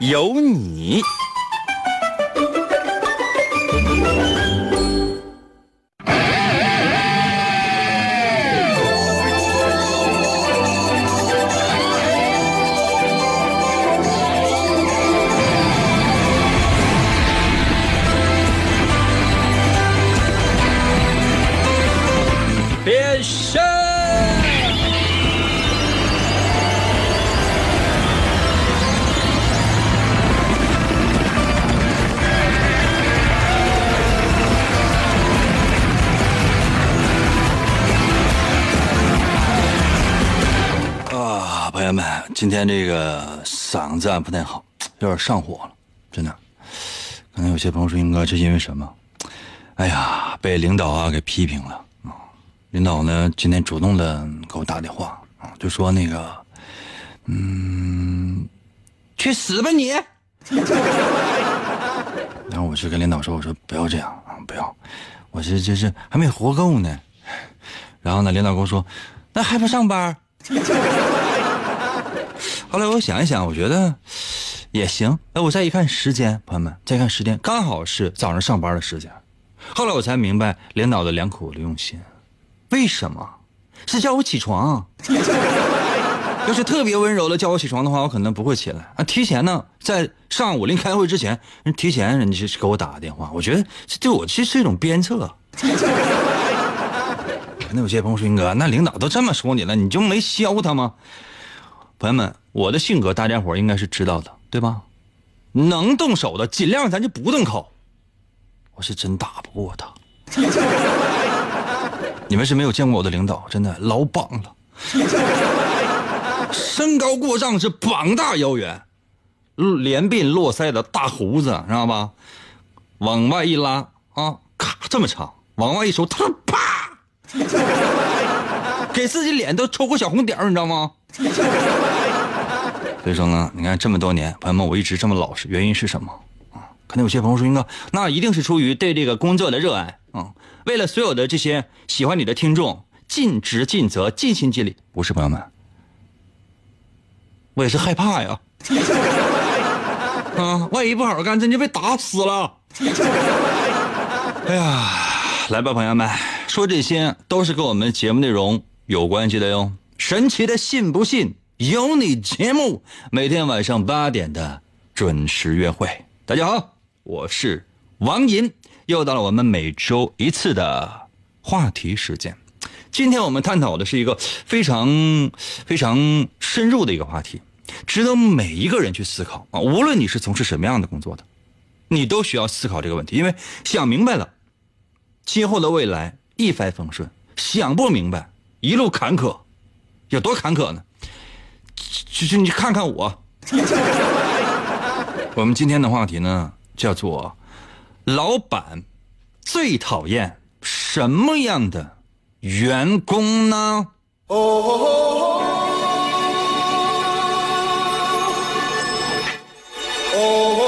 有你。今天这个嗓子啊不太好，有点上火了，真的。可能有些朋友说，英哥，是因为什么？哎呀，被领导啊给批评了啊！领导呢今天主动的给我打电话啊，就说那个，嗯，去死吧你！然后我去跟领导说，我说不要这样啊，不要，我这这这还没活够呢。然后呢，领导跟我说，那还不上班？后来我想一想，我觉得也行。哎，我再一看时间，朋友们，再看时间，刚好是早上上班的时间。后来我才明白领导的良苦的用心，为什么？是叫我起床。要是特别温柔的叫我起床的话，我可能不会起来啊。提前呢，在上午临开会之前，人提前人家就给我打个电话，我觉得这对我其实是一种鞭策。那有些朋友说：“云哥，那领导都这么说你了，你就没削他吗？”朋友们，我的性格大家伙应该是知道的，对吧？能动手的尽量咱就不动口。我是真打不过他。你们是没有见过我的领导，真的老绑了，身高过丈是膀大腰圆，连鬓络腮的大胡子，知道吧？往外一拉啊，咔这么长，往外一收，他啪，给自己脸都抽个小红点，你知道吗？所以说呢，你看这么多年，朋友们，我一直这么老实，原因是什么？啊可能有些朋友说，英哥，那一定是出于对这个工作的热爱啊、嗯！为了所有的这些喜欢你的听众，尽职尽责，尽心尽力。不是朋友们，我也是害怕呀！啊，万一不好好干，真就被打死了！哎呀，来吧，朋友们，说这些都是跟我们节目内容有关系的哟。神奇的信不信有你节目，每天晚上八点的准时约会。大家好。我是王银，又到了我们每周一次的话题时间。今天我们探讨的是一个非常非常深入的一个话题，值得每一个人去思考啊！无论你是从事什么样的工作的，你都需要思考这个问题，因为想明白了，今后的未来一帆风顺；想不明白，一路坎坷，有多坎坷呢？就是你看看我。我们今天的话题呢？叫做老板最讨厌什么样的员工呢？哦哦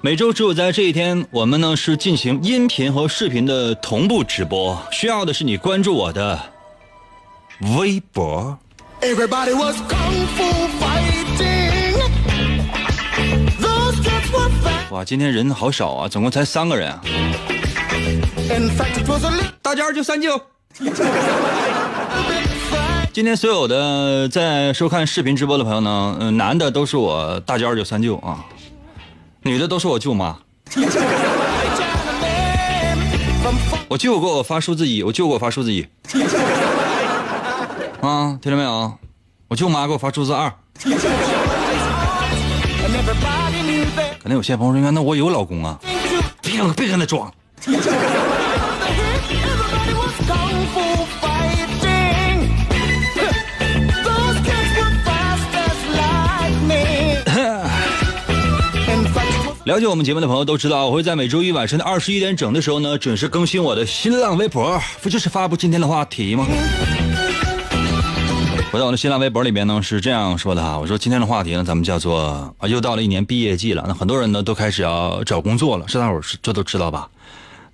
每周只有在这一天，我们呢是进行音频和视频的同步直播。需要的是你关注我的微博。哇，今天人好少啊，总共才三个人啊。大家二舅三舅。今天所有的在收看视频直播的朋友呢，嗯，男的都是我大舅二舅三舅啊。女的都是我舅妈，我舅给我发数字一，我舅给我发数字一，啊，听到没有？我舅妈给我发数字二。可能有些朋友说，那我有老公啊，别别跟他装。了解我们节目的朋友都知道，我会在每周一晚上的二十一点整的时候呢，准时更新我的新浪微博，不就是发布今天的话题吗？我在我的新浪微博里边呢是这样说的哈，我说今天的话题呢，咱们叫做啊，又到了一年毕业季了，那很多人呢都开始要找工作了，这大伙儿是这都知道吧？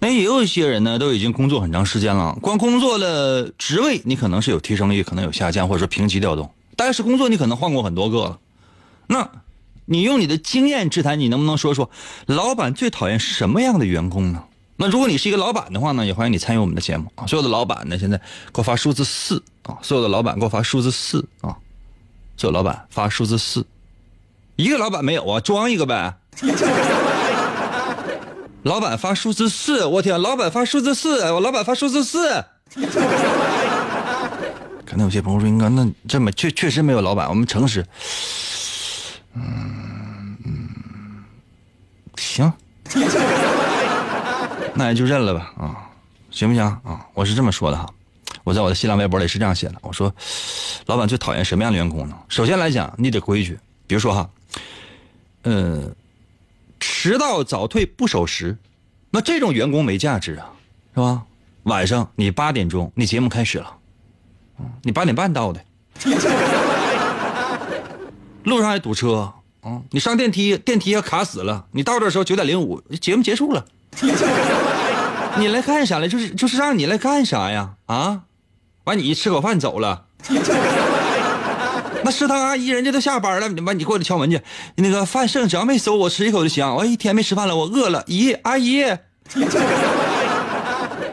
那也有一些人呢，都已经工作很长时间了，光工作的职位你可能是有提升率，可能有下降，或者说评级调动，但是工作你可能换过很多个了，那。你用你的经验之谈，你能不能说说，老板最讨厌什么样的员工呢？那如果你是一个老板的话呢，也欢迎你参与我们的节目啊！所有的老板呢，现在给我发数字四啊！所有的老板给我发数字四啊！所有老板发数字四，一个老板没有啊，装一个呗。老板发数字四，我天，老板发数字四，我老板发数字四。可能有些朋友说，应该那这么确确实没有老板，我们诚实。嗯，行，那也就认了吧啊，行不行啊？我是这么说的哈，我在我的新浪微博里是这样写的，我说，老板最讨厌什么样的员工呢？首先来讲，你得规矩，比如说哈，呃，迟到早退不守时，那这种员工没价值啊，是吧？晚上你八点钟你节目开始了，你八点半到的。路上还堵车，嗯，你上电梯，电梯要卡死了。你到这时候九点零五，节目结束了。你来干啥来？就是就是让你来干啥呀？啊，完你吃口饭走了。那食堂阿姨人家都下班了，你完你过来敲门去。那个饭剩，只要没收，我吃一口就行。我一天没吃饭了，我饿了。姨，阿姨，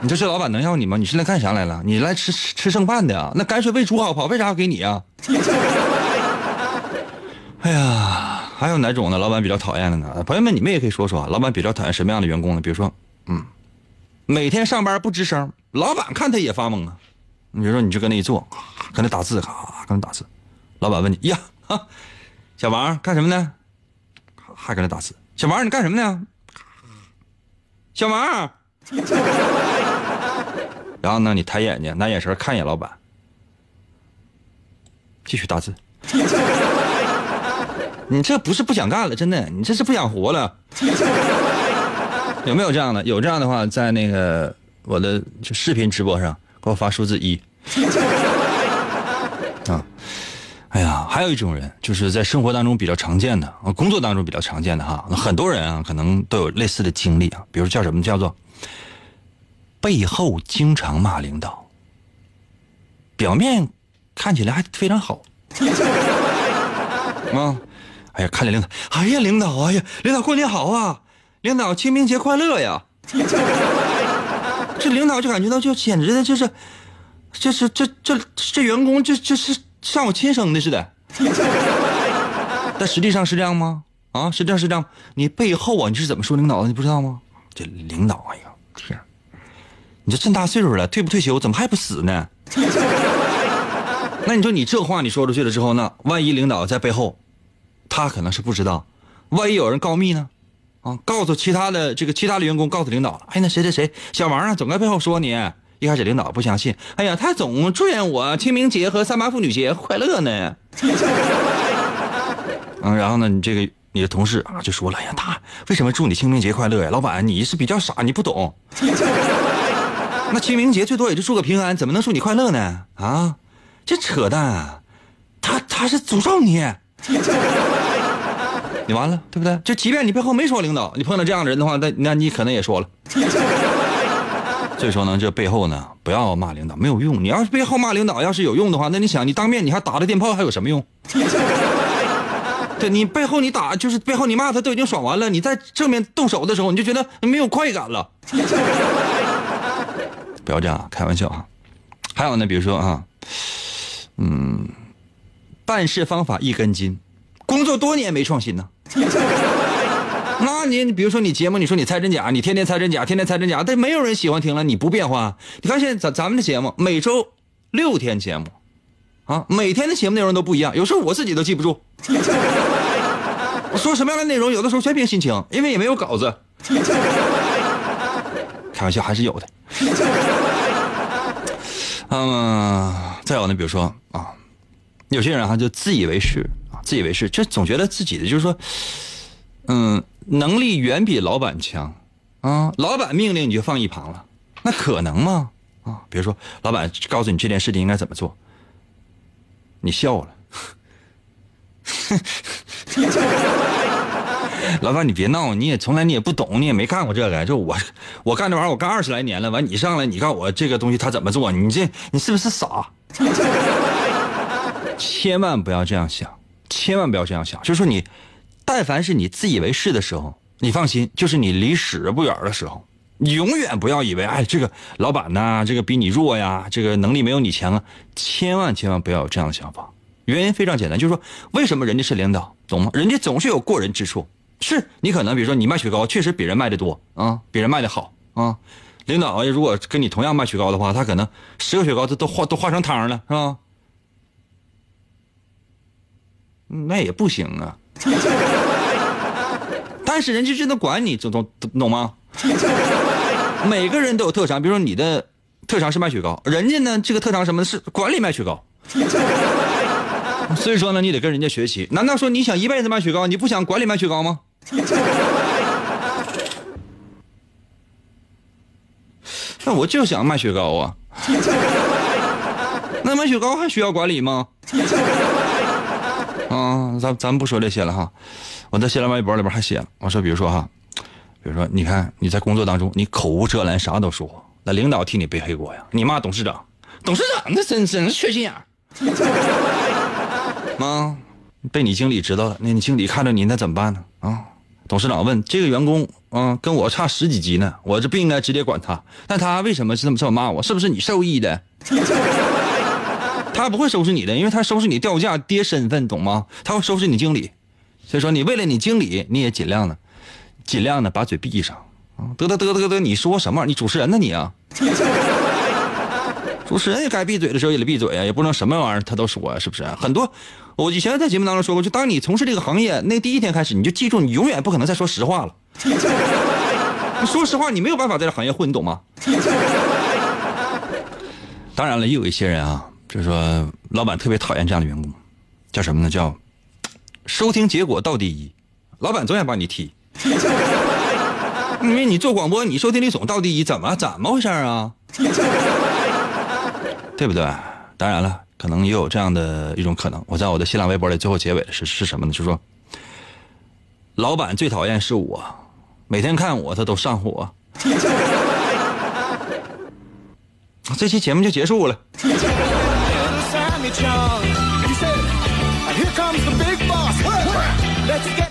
你说这老板能要你吗？你是来干啥来了？你来吃吃剩饭的啊？那泔水喂猪好不好？为啥要给你啊？哎呀，还有哪种呢？老板比较讨厌的呢？朋友们，你们也可以说说，老板比较讨厌什么样的员工呢？比如说，嗯，每天上班不吱声，老板看他也发懵啊。你比如说，你就跟那一坐，跟那打字，咔，跟那打字。老板问你呀，小王干什么呢？还跟那打字。小王你干什么呢？小王。然后呢，你抬眼睛，拿眼神看一眼老板，继续打字。你这不是不想干了，真的，你这是不想活了。有没有这样的？有这样的话，在那个我的就视频直播上给我发数字一。啊，哎呀，还有一种人，就是在生活当中比较常见的，工作当中比较常见的哈，很多人啊可能都有类似的经历啊，比如叫什么叫做背后经常骂领导，表面看起来还非常好。啊。哎呀，看见领导，哎呀，领导，哎呀，领导过年好啊！领导清明节快乐呀！这领导就感觉到就简直的就是，这是这这这员工这这是像我亲生的似的。但实际上是这样吗？啊，实际上是这样。你背后啊，你是怎么说领导的？你不知道吗？这领导，哎呀天，你这这么大岁数了，退不退休？怎么还不死呢？那你说你这话你说出去了之后，那万一领导在背后？他可能是不知道，万一有人告密呢？啊，告诉其他的这个其他的员工，告诉领导了。哎，那谁谁谁，小王啊，总在背后说你。一开始领导不相信，哎呀，他总祝愿我清明节和三八妇女节快乐呢。嗯，然后呢，你这个你的同事啊就说了，哎呀，他为什么祝你清明节快乐呀？老板，你是比较傻，你不懂。那清明节最多也就祝个平安，怎么能祝你快乐呢？啊，这扯淡，他他是诅咒你。你完了，对不对？就即便你背后没说领导，你碰到这样的人的话，那那你可能也说了。所以说呢，这背后呢，不要骂领导，没有用。你要是背后骂领导，要是有用的话，那你想，你当面你还打着电炮，还有什么用？对你背后你打，就是背后你骂他都已经爽完了，你在正面动手的时候，你就觉得没有快感了。不要这样，开玩笑啊。还有呢，比如说啊，嗯，办事方法一根筋。工作多年没创新呢，那你你比如说你节目，你说你猜真假，你天天猜真假，天天猜真假，但没有人喜欢听了，你不变化。你看现咱咱们的节目每周六天节目，啊，每天的节目内容都不一样，有时候我自己都记不住。我说什么样的内容，有的时候全凭心情，因为也没有稿子。开玩笑还是有的。嗯，再有呢，比如说啊，有些人哈就自以为是。自以为是，就总觉得自己的就是说，嗯，能力远比老板强啊，老板命令你就放一旁了，那可能吗？啊，比如说老板告诉你这件事情应该怎么做，你笑了。老板，你别闹，你也从来你也不懂，你也没干过这个。就我，我干这玩意儿，我干二十来年了。完，你上来，你告诉我这个东西他怎么做？你这，你是不是傻？千万不要这样想，千万不要这样想。就是说，你但凡是你自以为是的时候，你放心，就是你离屎不远的时候，你永远不要以为，哎，这个老板呐，这个比你弱呀，这个能力没有你强啊。千万千万不要有这样的想法。原因非常简单，就是说，为什么人家是领导，懂吗？人家总是有过人之处。是你可能，比如说你卖雪糕，确实比人卖的多啊，比人卖的好啊。领导如果跟你同样卖雪糕的话，他可能十个雪糕都都化都化成汤了，是吧？那也不行啊。但是人家真的管你，懂懂懂吗？每个人都有特长，比如说你的特长是卖雪糕，人家呢这个特长什么是管理卖雪糕。所以说呢，你得跟人家学习。难道说你想一辈子卖雪糕，你不想管理卖雪糕吗？那我就想卖雪糕啊！那卖雪糕还需要管理吗？啊，咱咱不说这些了哈。我在新浪微博里边还写了，我说，比如说哈，比如说，你看你在工作当中，你口无遮拦，啥都说，那领导替你背黑锅呀？你骂董事长，董事长那真真是缺心眼 啊！被你经理知道了，那你经理看着你，那怎么办呢？啊，董事长问这个员工，啊，跟我差十几级呢，我这不应该直接管他，但他为什么是这么这么骂我？是不是你受益的？他不会收拾你的，因为他收拾你掉价跌身份，懂吗？他会收拾你经理，所以说你为了你经理，你也尽量的，尽量的把嘴闭上啊！得得得得得，你说什么？你主持人呢你啊？主持人也该闭嘴的时候也得闭嘴啊，也不能什么玩意儿他都说啊，是不是？很多，我以前在节目当中说过，就当你从事这个行业那第一天开始，你就记住，你永远不可能再说实话了。说实话，你没有办法在这行业混，你懂吗？当然了，也有一些人啊，就是说老板特别讨厌这样的员工，叫什么呢？叫收听结果倒第一，老板总想把你踢，因为你做广播，你收听率总倒第一，怎么怎么回事啊？对不对？当然了，可能也有这样的一种可能。我在我的新浪微博里最后结尾是是什么呢？就是说，老板最讨厌是我，每天看我他都上火。这期节目就结束了。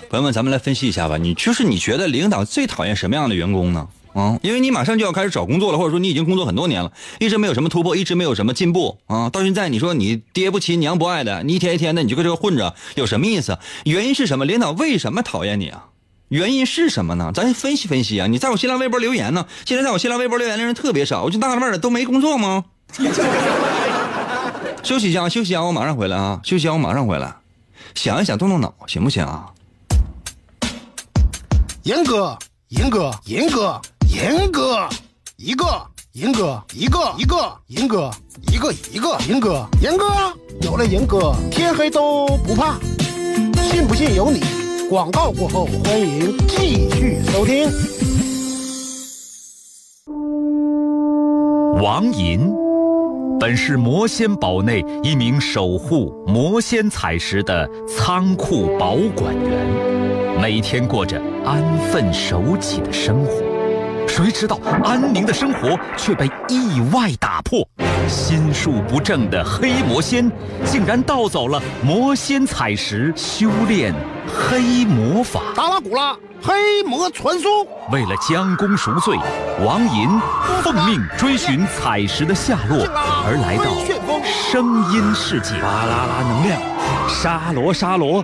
朋友们，咱们来分析一下吧。你就是你觉得领导最讨厌什么样的员工呢？啊，因为你马上就要开始找工作了，或者说你已经工作很多年了，一直没有什么突破，一直没有什么进步啊。到现在你说你爹不亲娘不爱的，你一天一天的你就搁这个混着，有什么意思？原因是什么？领导为什么讨厌你啊？原因是什么呢？咱分析分析啊！你在我新浪微博留言呢？现在在我新浪微博留言的人特别少，我就纳了闷了，都没工作吗？休息一下，休息一下，我马上回来啊！休息一下，我马上回来。想一想，动动脑，行不行啊？严哥，严哥，严哥。严哥，一个严哥，一个一个严哥，一个一个严哥，严哥有了严哥，天黑都不怕，信不信由你。广告过后，欢迎继续收听。王银本是魔仙堡内一名守护魔仙彩石的仓库保管员，每天过着安分守己的生活。谁知道安宁的生活却被意外打破，心术不正的黑魔仙竟然盗走了魔仙彩石，修炼黑魔法。达拉古拉，黑魔传送。为了将功赎罪，王银奉命追寻彩石的下落，而来到声音世界。巴啦啦能量，沙罗沙罗。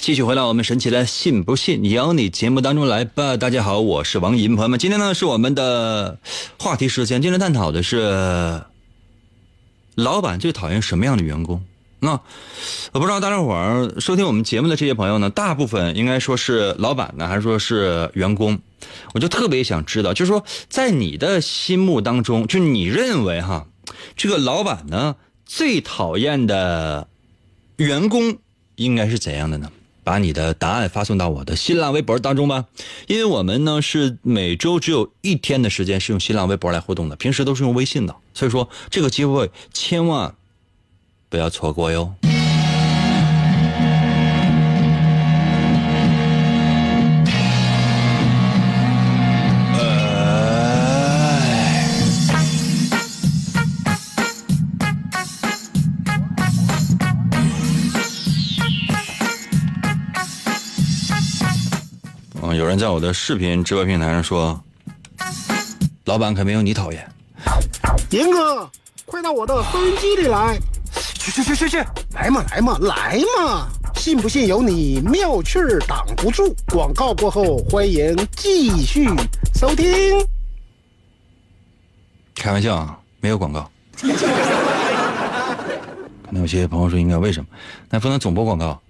继续回到我们神奇的“信不信由你”节目当中来吧。大家好，我是王银，朋友们，今天呢是我们的话题时间。今天探讨的是老板最讨厌什么样的员工？那我不知道大家伙儿收听我们节目的这些朋友呢，大部分应该说是老板呢，还是说是员工？我就特别想知道，就是说在你的心目当中，就你认为哈，这个老板呢最讨厌的员工应该是怎样的呢？把你的答案发送到我的新浪微博当中吧，因为我们呢是每周只有一天的时间是用新浪微博来互动的，平时都是用微信的，所以说这个机会千万不要错过哟。嗯，有人在我的视频直播平台上说，老板可没有你讨厌。严哥，快到我的收音机里来！去去去去去！来嘛来嘛来嘛！信不信由你，妙趣儿挡不住。广告过后，欢迎继续收听。开玩笑啊，没有广告。可能有些朋友说应该为什么？那不能总播广告。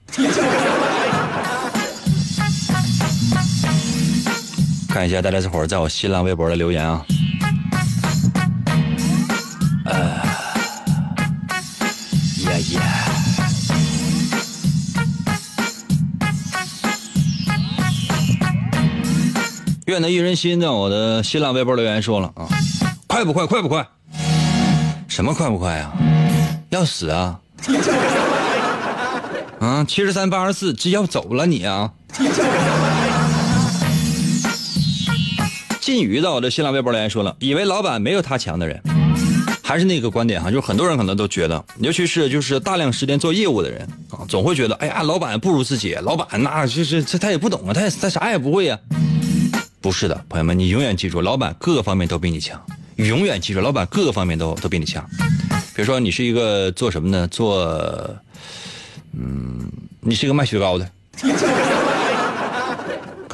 看一下大家这会儿在我新浪微博的留言啊。呃，呀呀。愿得一人心，在我的新浪微博留言说了啊，快不快？快不快？什么快不快啊？要死啊！啊，七十三八十四，这要走了你啊！靳宇在我的新浪微博留言说了，以为老板没有他强的人，还是那个观点哈，就是很多人可能都觉得，尤其是就是大量时间做业务的人啊，总会觉得，哎呀，老板不如自己，老板那就是这他也不懂啊，他他啥也不会呀。不是的，朋友们，你永远记住，老板各个方面都比你强，永远记住，老板各个方面都都比你强。比如说，你是一个做什么呢？做，嗯，你是一个卖雪糕的。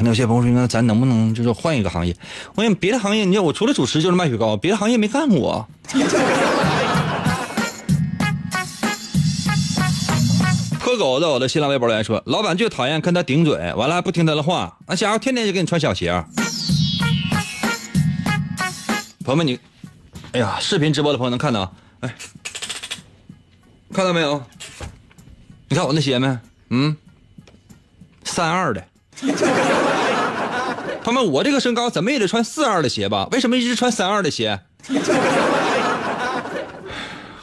可能有些朋友说，那咱能不能就是换一个行业？我想别的行业，你看我除了主持就是卖雪糕，别的行业没干过。破狗在我的新浪微博来说，老板就讨厌跟他顶嘴，完了还不听他的话，那家伙天天就给你穿小鞋。朋友们，你，哎呀，视频直播的朋友能看到？哎，看到没有？你看我那鞋没？嗯，三二的。他们，我这个身高怎么也得穿四二的鞋吧？为什么一直穿三二的鞋？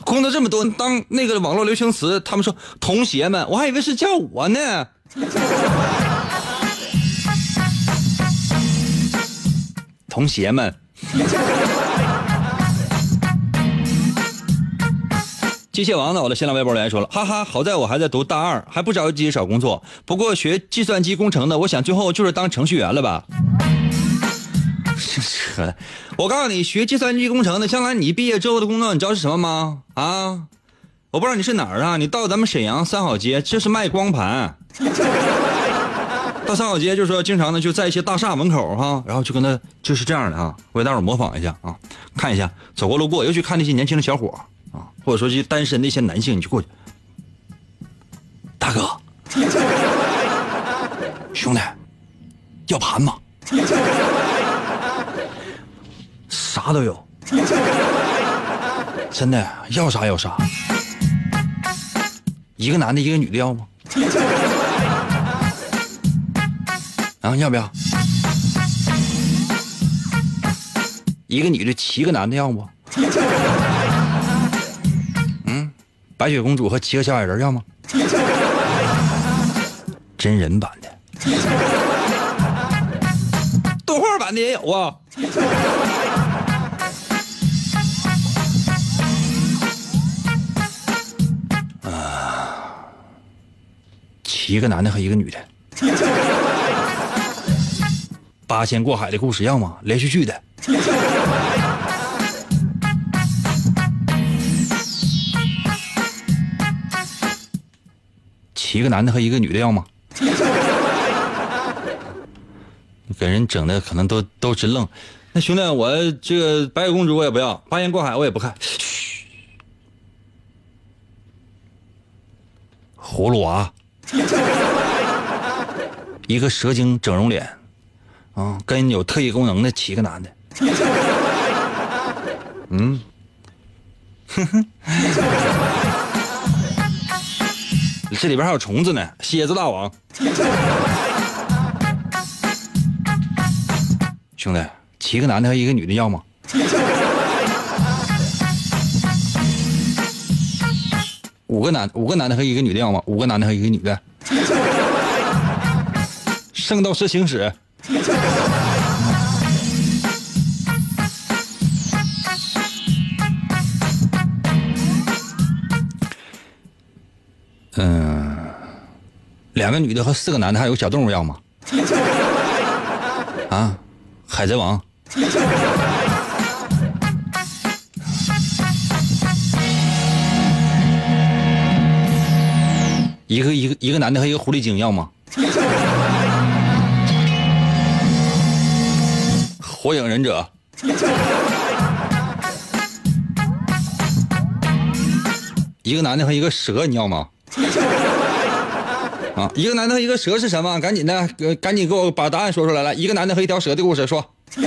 工作这么多，当那个网络流行词，他们说“童鞋们”，我还以为是叫我呢。童鞋们，机械王呢？我的新浪微博留言说了，哈哈，好在我还在读大二，还不着急找工作。不过学计算机工程的，我想最后就是当程序员了吧。扯！我告诉你，学计算机工程的，将来你毕业之后的工作，你知道是什么吗？啊，我不知道你是哪儿啊？你到咱们沈阳三好街，这是卖光盘。到三好街就是说，经常的就在一些大厦门口哈，然后就跟他就是这样的啊。我给大伙模仿一下啊，看一下，走过路过，尤其看那些年轻的小伙啊，或者说这单身的一些男性，你就过去，大哥，兄弟，要盘吗？啥都有，真的要啥有啥。一个男的，一个女的要吗？啊，要不要？一个女的，七个男的要不？嗯，白雪公主和七个小矮人要吗？真人版的，动画版的也有啊。啊，七个男的和一个女的，八仙过海的故事要吗？连续剧的，七个男的和一个女的要吗？给人整的可能都都直愣。那兄弟，我这个白雪公主我也不要，八仙过海我也不看。嘘，葫芦娃，一个蛇精整容脸，啊，跟有特异功能的七个男的。嗯，哼哼，这里边还有虫子呢，蝎子大王。兄弟，七个男的和一个女的要吗？五个男五个男的和一个女的要吗？五个男的和一个女的。圣斗士星矢。嗯，两个女的和四个男的，还有小动物要吗？啊，海贼王。一个一个一个男的和一个狐狸精要吗？火影忍者。一个男的和一个蛇你要吗？啊，一个男的和一个蛇是什么？赶紧的，赶紧给我把答案说出来。来，一个男的和一条蛇的故事说。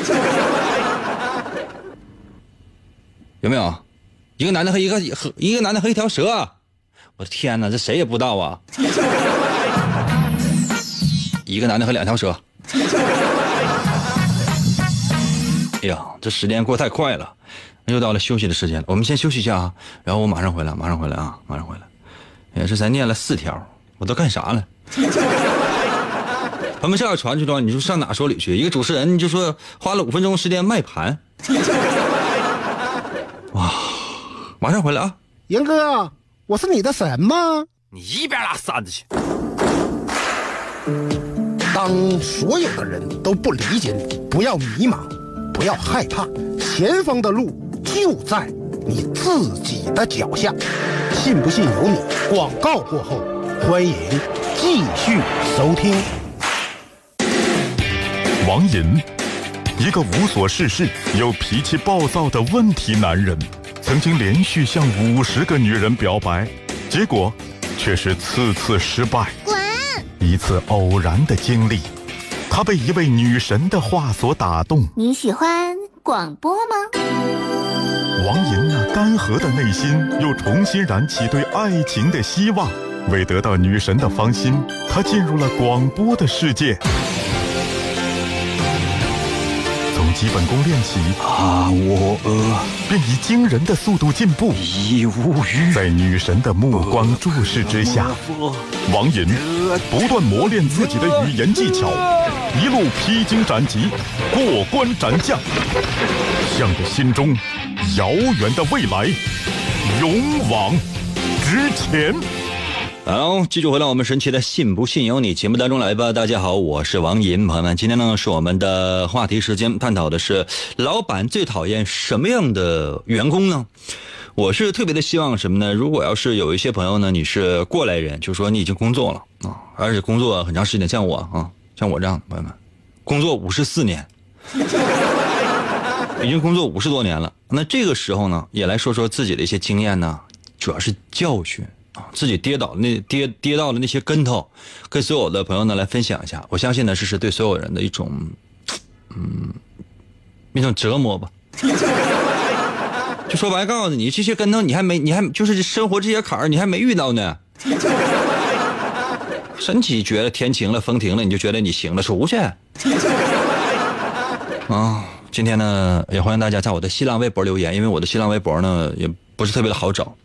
有没有？一个男的和一个和一个男的和一条蛇。我的天哪，这谁也不知道啊！一个男的和两条蛇。哎呀，这时间过太快了，又到了休息的时间了。我们先休息一下啊，然后我马上回来，马上回来啊，马上回来。也是才念了四条，我都干啥了？他们这样传出去，你说上哪说理去？一个主持人，你就说花了五分钟时间卖盘。哇，马上回来啊！严哥，我是你的神吗？你一边拉扇子去！当所有的人都不理解你，不要迷茫，不要害怕，前方的路就在你自己的脚下。信不信由你。广告过后，欢迎继续收听。王银，一个无所事事又脾气暴躁的问题男人，曾经连续向五十个女人表白，结果却是次次失败。滚！一次偶然的经历，他被一位女神的话所打动。你喜欢广播吗？王寅那干涸的内心又重新燃起对爱情的希望。为得到女神的芳心，他进入了广播的世界。从基本功练起，啊，我呃便以惊人的速度进步。已无语。在女神的目光注视之下，王寅不断磨练自己的语言技巧，一路披荆斩棘，过关斩将，向着心中遥远的未来勇往直前。好，继续回到我们神奇的“信不信由你”节目当中来吧。大家好，我是王银，朋友们，今天呢是我们的话题时间，探讨的是老板最讨厌什么样的员工呢？我是特别的希望什么呢？如果要是有一些朋友呢，你是过来人，就说你已经工作了啊，而且工作很长时间，像我啊，像我这样的朋友们，工作五十四年，已经工作五十多年了。那这个时候呢，也来说说自己的一些经验呢，主要是教训。啊，自己跌倒那跌跌到的那些跟头，跟所有的朋友呢来分享一下。我相信呢，这是对所有人的一种，嗯，一种折磨吧。就说白，告诉你，这些跟头你还没，你还就是生活这些坎儿你还没遇到呢。神奇，觉得天晴了，风停了，你就觉得你行了，出去。啊，今天呢，也欢迎大家在我的新浪微博留言，因为我的新浪微博呢也不是特别的好找。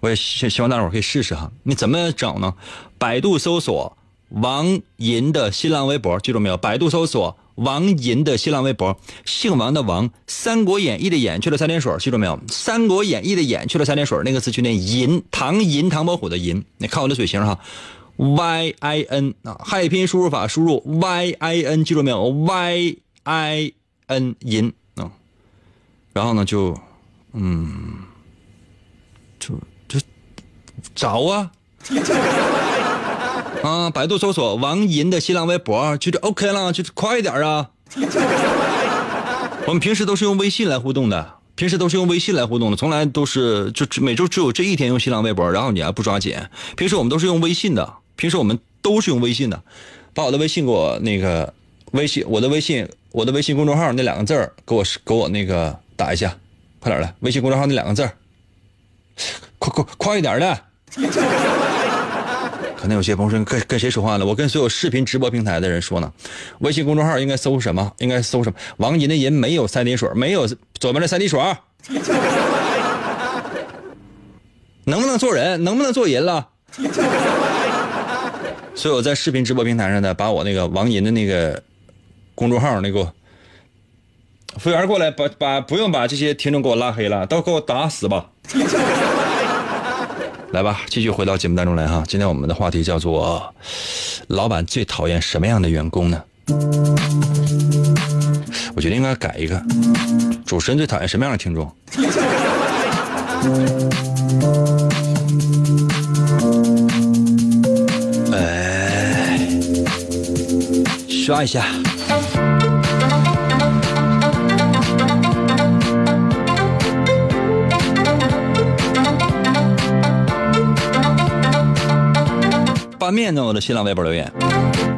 我也希希望大伙可以试试哈，你怎么找呢？百度搜索王银的新浪微博，记住没有？百度搜索王银的新浪微博，姓王的王，《三国演义》的演去了三点水，记住没有？《三国演义》的演去了三点水，那个字去念银，唐银，唐伯虎的银。你看我的嘴型哈，Y I N 啊，汉语拼音输入法输入 Y I N，记住没有？Y I N 银啊，然后呢就嗯。就就找啊啊，百度搜索王银的新浪微博，就这 OK 了，就快一点啊！我们平时都是用微信来互动的，平时都是用微信来互动的，从来都是就每周只有这一天用新浪微博，然后你还不抓紧。平时我们都是用微信的，平时我们都是用微信的，把我的微信给我那个微信，我的微信，我的微信公众号那两个字儿给我给我那个打一下，快点来，微信公众号那两个字儿快快快一点的。可能有些朋友说跟跟谁说话呢？我跟所有视频直播平台的人说呢。微信公众号应该搜什么？应该搜什么？王银的银没有三滴水，没有左边的三滴水。能不能做人？能不能做人了？所以我在视频直播平台上呢，把我那个王银的那个公众号那个服务员过来，把把不用把这些听众给我拉黑了，都给我打死吧。来吧，继续回到节目当中来哈。今天我们的话题叫做“老板最讨厌什么样的员工呢？”我觉得应该改一个，主持人最讨厌什么样的听众？哎，刷一下。拌面呢我的新浪微博留言，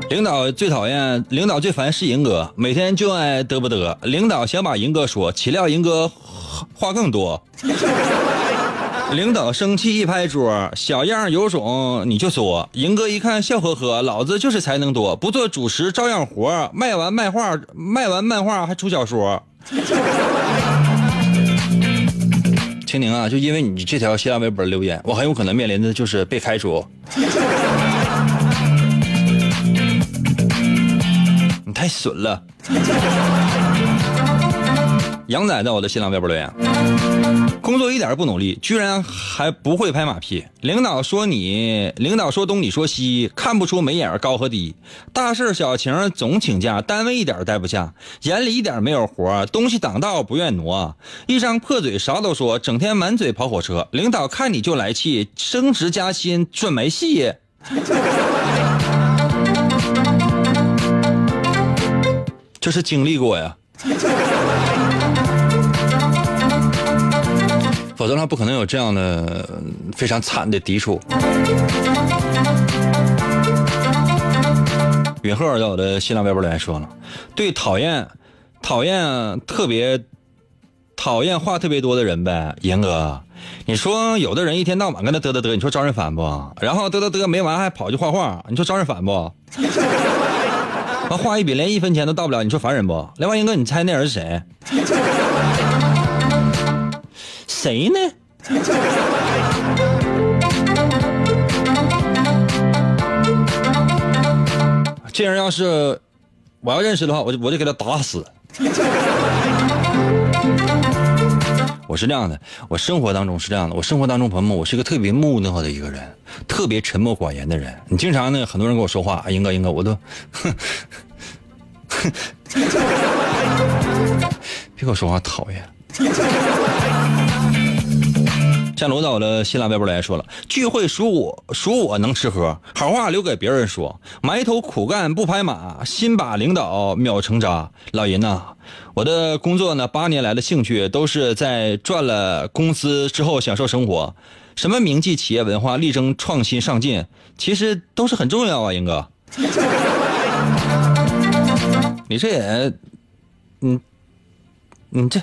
领导最讨厌，领导最烦是银哥，每天就爱嘚不嘚。领导想把银哥说，岂料银哥话更多。领导生气一拍桌，小样有种你就说。银哥一看笑呵呵，老子就是才能多，不做主持照样活。卖完漫画，卖完漫画还出小说。青宁啊，就因为你这条新浪微博留言，我很有可能面临的就是被开除。太损了！杨仔在我的新浪微博留言，工作一点不努力，居然还不会拍马屁。领导说你，领导说东你说西，看不出眉眼高和低。大事小情总请假，单位一点待不下，眼里一点没有活，东西挡道不愿挪，一张破嘴啥都说，整天满嘴跑火车。领导看你就来气，升职加薪准没戏。这是经历过呀。否则的话，不可能有这样的非常惨的抵触。允赫在我的新浪微博里面说了，对讨厌、讨厌特别讨厌话特别多的人呗，严哥，你说有的人一天到晚跟他嘚嘚嘚，你说招人烦不？然后嘚嘚嘚没完还跑去画画，你说招人烦不？完画一笔连一分钱都到不了，你说烦人不？来，万，英哥，你猜那人是谁？谁呢？这人要是我要认识的话，我就我就给他打死。我是这样的，我生活当中是这样的，我生活当中朋友们，我是一个特别木讷的一个人，特别沉默寡言的人。你经常呢，很多人跟我说话，英哥英哥，我都，哼，哼，别跟我说话，讨厌。像罗导的新浪微博来说了，聚会属我属我能吃喝，好话留给别人说，埋头苦干不拍马，心把领导秒成渣。老银呐，我的工作呢，八年来的兴趣都是在赚了工资之后享受生活，什么铭记企业文化，力争创新上进，其实都是很重要啊，英哥。你这也，嗯。你这，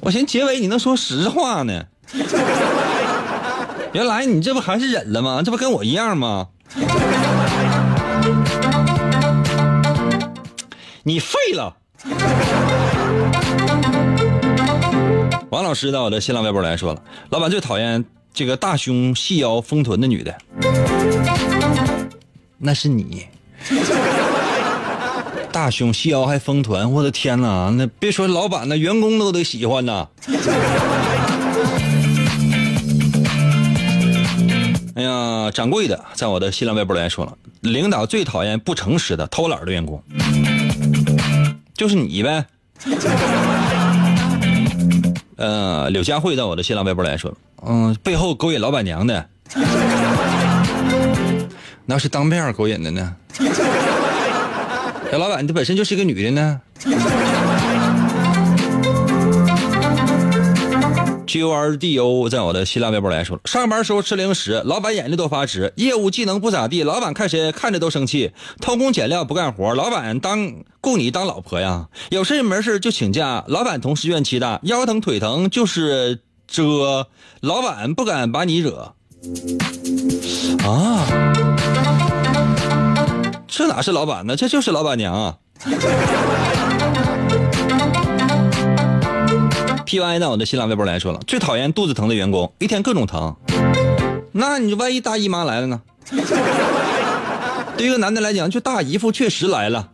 我寻结尾你能说实话呢？原来你这不还是忍了吗？这不跟我一样吗？你废了！王老师到我的新浪微博来说了，老板最讨厌这个大胸细腰丰臀的女的，那是你。大胸细腰还丰臀，我的天哪！那别说老板，那员工都得喜欢呐。哎呀，掌柜的在我的新浪微博来说了，领导最讨厌不诚实的、偷懒的员工，就是你呗。呃，柳佳慧在我的新浪微博来说，嗯，背后勾引老板娘的。那是当面勾引的呢？这老板，你本身就是一个女的呢？G U R D O 在我的新浪微博来说，上班时候吃零食，老板眼睛都发直；业务技能不咋地，老板看谁看着都生气；偷工减料不干活，老板当雇你当老婆呀？有事没事就请假，老板同事怨气大，腰疼腿疼就是遮，老板不敢把你惹。啊，这哪是老板呢？这就是老板娘啊！P Y 呢我的新浪微博来说了，最讨厌肚子疼的员工，一天各种疼。那你万一大姨妈来了呢？对于一个男的来讲，就大姨夫确实来了，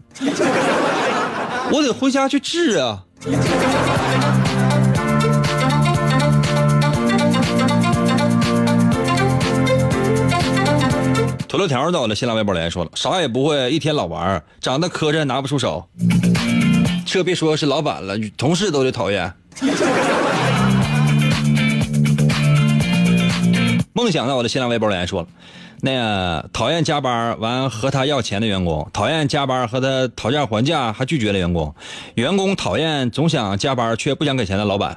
我得回家去治啊。土豆条到我的新浪微博来说了，啥也不会，一天老玩长得磕碜，拿不出手。这别说是老板了，同事都得讨厌。梦想在我的新浪微博来说了，那个讨厌加班完和他要钱的员工，讨厌加班和他讨价还价还拒绝的员工，员工讨厌总想加班却不想给钱的老板。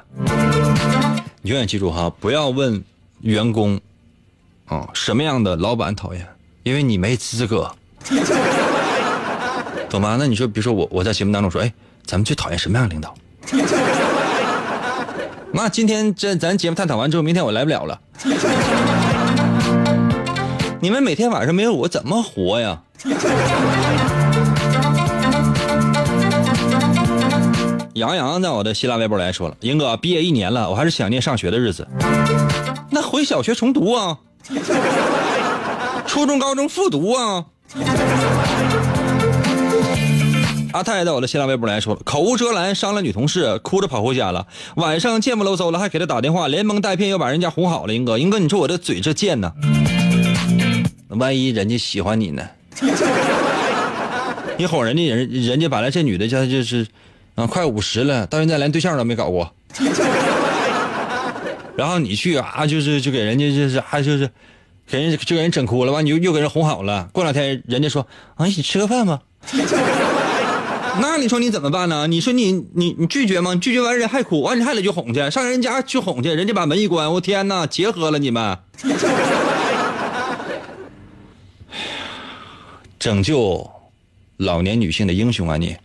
你永远记住哈，不要问员工啊什么样的老板讨厌。因为你没资格，懂吗？那你说，比如说我，我在节目当中说，哎，咱们最讨厌什么样的领导？那今天这咱节目探讨完之后，明天我来不了了。你们每天晚上没有我怎么活呀？杨洋在我的新浪微博来说了，英哥毕业一年了，我还是想念上学的日子。那回小学重读啊。初中、高中复读啊！阿泰在我的新浪微博来说了，口无遮拦伤了女同事，哭着跑回家了。晚上见不喽嗖了，还给他打电话，连蒙带骗又把人家哄好了。英哥，英哥，你说我这嘴这贱呢？万一人家喜欢你呢？你哄人家人，人家本来这女的家就是，啊，快五十了，到现在连对象都没搞过。然后你去啊，就是就给人家就是还就是。给人就给人整哭了，完你又又给人哄好了。过两天人家说啊，一起吃个饭吧。那你说你怎么办呢？你说你你你拒绝吗？拒绝完人还哭，完你还得去哄去，上人家去哄去，人家把门一关，我天哪，结合了你们。拯救老年女性的英雄啊你！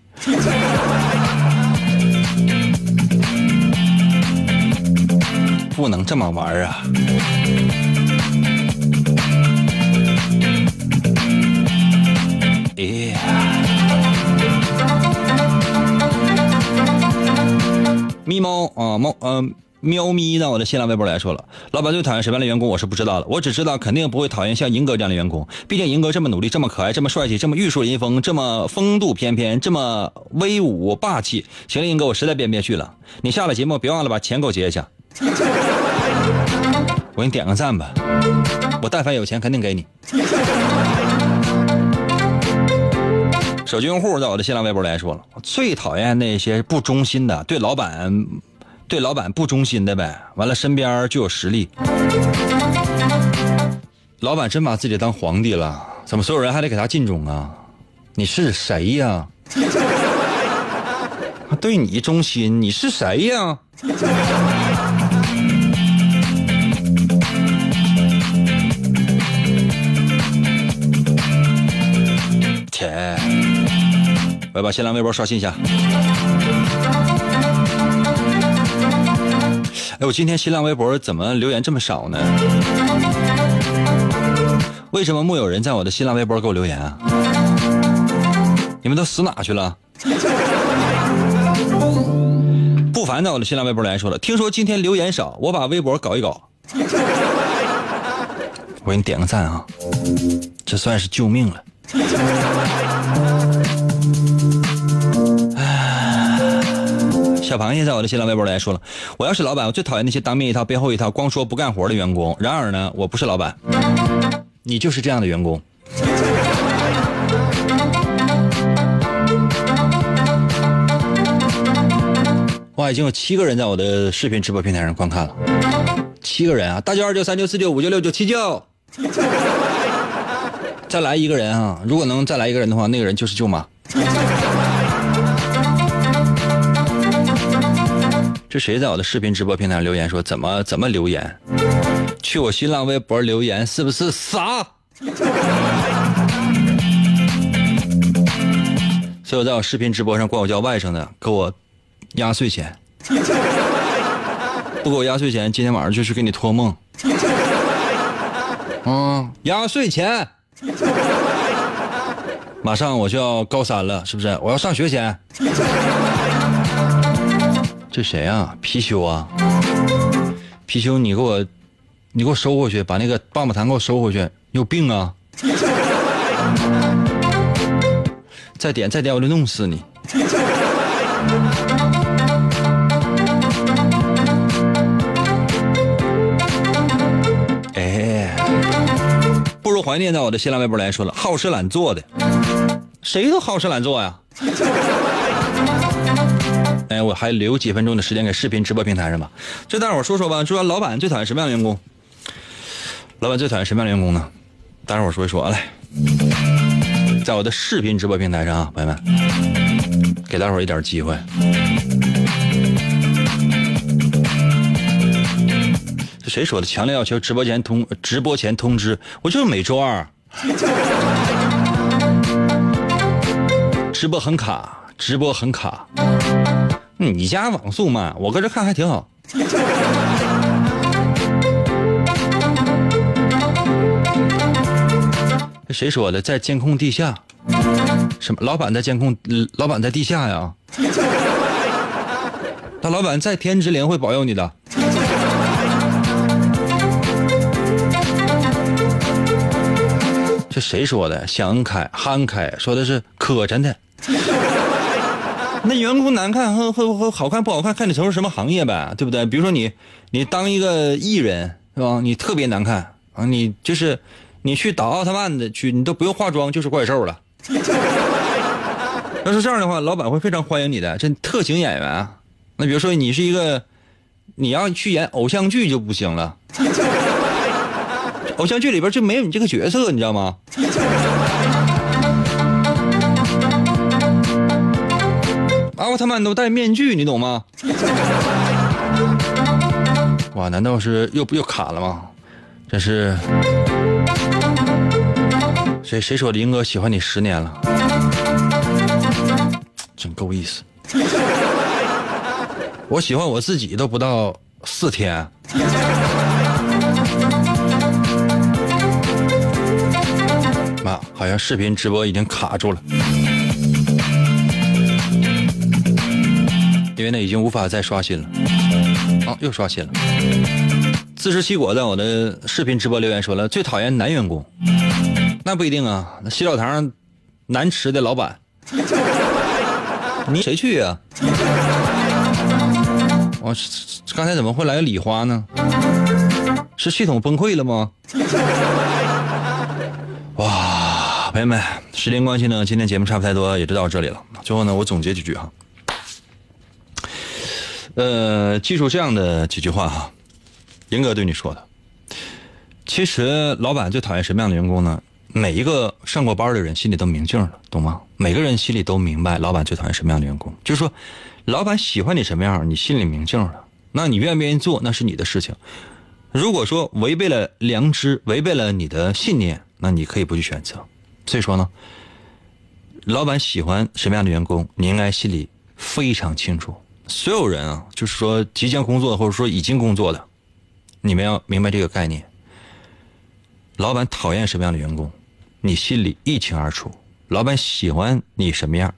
不能这么玩啊！咪猫啊猫嗯喵咪在我的新浪微博来说了，老板最讨厌什么样的员工我是不知道的，我只知道肯定不会讨厌像银哥这样的员工，毕竟银哥这么努力，这么可爱，这么帅气，这么玉树临风，这么风度翩翩，这么威武霸气。行了，银哥，我实在编不下去了，你下了节目别忘了把钱给我结一下。我给你点个赞吧，我但凡有钱肯定给你。手机用户在我的新浪微博来说了，最讨厌那些不忠心的，对老板，对老板不忠心的呗。完了，身边就有实力。老板真把自己当皇帝了，怎么所有人还得给他尽忠啊？你是谁呀？对你忠心，你是谁呀？来把新浪微博刷新一下。哎，我今天新浪微博怎么留言这么少呢？为什么木有人在我的新浪微博给我留言啊？你们都死哪去了？不凡在我的新浪微博来说了，听说今天留言少，我把微博搞一搞。我给你点个赞啊，这算是救命了。小螃蟹在我的新浪微博来说了，我要是老板，我最讨厌那些当面一套背后一套光说不干活的员工。然而呢，我不是老板，你就是这样的员工。哇，已经有七个人在我的视频直播平台上观看了，七个人啊！大舅二舅三舅四舅五舅六舅七舅。再来一个人啊！如果能再来一个人的话，那个人就是舅妈。这谁在我的视频直播平台留言说怎么怎么留言？去我新浪微博留言是不是傻？所有在我视频直播上管我叫外甥的，给我压岁钱。不给我压岁钱，今天晚上就去给你托梦。嗯，压岁钱。马上我就要高三了，是不是？我要上学钱。这谁啊？貔貅啊！貔貅，你给我，你给我收回去，把那个棒棒糖给我收回去。你有病啊！再点再点，我就弄死你！哎，不如怀念在我的新浪微博来说了，好吃懒做的，谁都好吃懒做呀。哎，我还留几分钟的时间给视频直播平台上吧。就大伙儿说说吧，说老板最讨厌什么样的员工？老板最讨厌什么样的员工呢？大伙儿说一说啊，来，在我的视频直播平台上啊，朋友们，给大伙儿一点机会。这谁说的？强烈要求直播前通直播前通知，我就是每周二，直播很卡，直播很卡。你家网速慢，我搁这看还挺好。这谁说的？在监控地下？什么？老板在监控？老板在地下呀？大老板在天之灵会保佑你的。这谁说的？想开、憨开说的是磕碜的。那员工难看和和和好看不好看，看你从事什么行业呗，对不对？比如说你，你当一个艺人是吧？你特别难看啊，你就是你去打奥特曼的去，你都不用化妆就是怪兽了。要是这样的话，老板会非常欢迎你的，这特型演员。那比如说你是一个，你要去演偶像剧就不行了，偶像剧里边就没有你这个角色，你知道吗？奥特曼都戴面具，你懂吗？哇，难道是又又卡了吗？真是，谁谁说林？哥喜欢你十年了，真够意思。我喜欢我自己都不到四天。妈，好像视频直播已经卡住了。因为呢，已经无法再刷新了。啊，又刷新了。自食其果在我的视频直播留言说了，最讨厌男员工。那不一定啊，那洗澡堂难吃的老板，你谁去呀？我刚才怎么会来个礼花呢？是系统崩溃了吗？哇，朋友们，时间关系呢，今天节目差不太多，也就到这里了。最后呢，我总结几句哈。呃，记住这样的几句话哈，严哥对你说的。其实老板最讨厌什么样的员工呢？每一个上过班的人心里都明镜了，懂吗？每个人心里都明白，老板最讨厌什么样的员工。就是说，老板喜欢你什么样，你心里明镜了。那你愿不愿意做，那是你的事情。如果说违背了良知，违背了你的信念，那你可以不去选择。所以说呢，老板喜欢什么样的员工，你应该心里非常清楚。所有人啊，就是说即将工作或者说已经工作的，你们要明白这个概念。老板讨厌什么样的员工，你心里一清二楚；老板喜欢你什么样，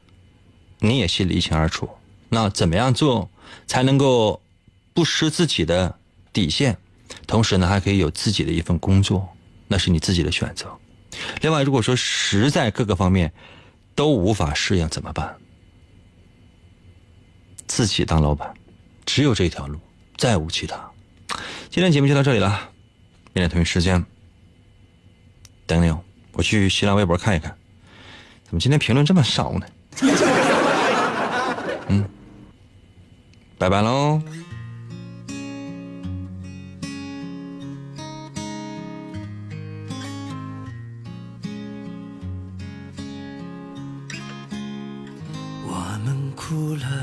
你也心里一清二楚。那怎么样做才能够不失自己的底线，同时呢还可以有自己的一份工作，那是你自己的选择。另外，如果说实在各个方面都无法适应，怎么办？自己当老板只有这条路再无其他。今天节目就到这里了明天同一时间等你哦我去新浪微博看一看怎么今天评论这么少呢？嗯拜拜喽我们哭了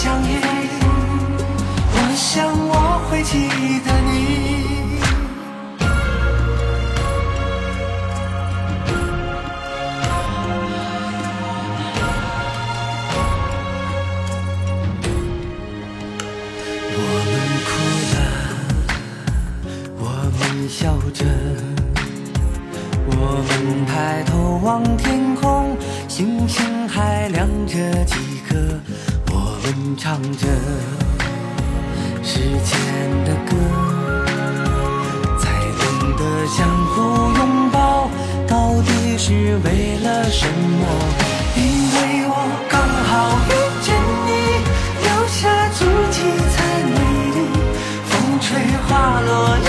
相遇，我想我会记得你。我们哭了，我们笑着，我们抬头望天空，星星还亮着几颗。唱着时间的歌，才懂得相互拥抱，到底是为了什么？因为我刚好遇见你，留下足迹才美丽。风吹花落泪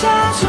下去